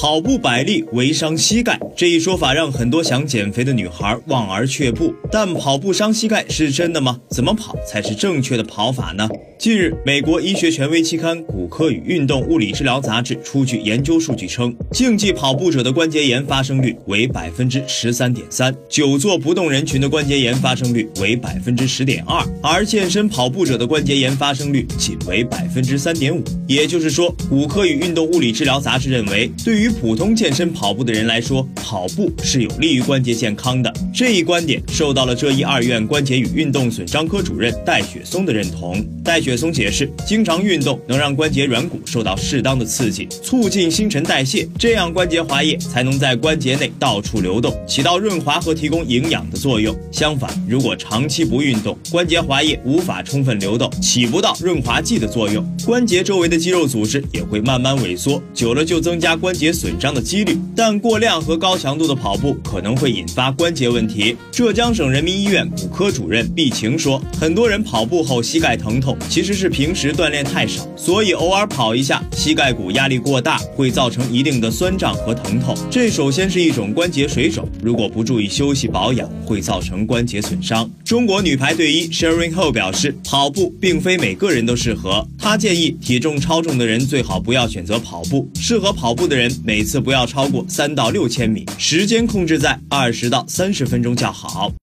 跑步百利为伤膝盖，这一说法让很多想减肥的女孩望而却步。但跑步伤膝盖是真的吗？怎么跑才是正确的跑法呢？近日，美国医学权威期刊《骨科与运动物理治疗杂志》出具研究数据称，竞技跑步者的关节炎发生率为百分之十三点三，久坐不动人群的关节炎发生率为百分之十点二，而健身跑步者的关节炎发生率仅为百分之三点五。也就是说，《骨科与运动物理治疗杂志》认为，对于普通健身跑步的人来说，跑步是有利于关节健康的。这一观点受到了浙医二院关节与运动损伤科主任戴雪松的认同。戴雪松解释，经常运动能让关节软骨受到适当的刺激，促进新陈代谢，这样关节滑液才能在关节内到处流动，起到润滑和提供营养的作用。相反，如果长期不运动，关节滑液无法充分流动，起不到润滑剂的作用，关节周围的肌肉组织也会慢慢萎缩，久了就增加关节损伤的几率。但过量和高强度的跑步可能会引发关节问题。浙江省人民医院骨科主任毕晴说，很多人跑步后膝盖疼痛，其实是平时锻炼太少，所以偶尔跑一下，膝盖骨压力过大，会造成一定的酸胀和疼痛。这首先是一种关节水肿，如果不注意休息保养，会造成关节损伤。中国女排队医 Sharon Ho 表示，跑步并非每个人都适合，她建议体重超重的人最好不要选择跑步，适合跑步的人每次不要超过三到六千米，时间控制在二十到三十分钟较好。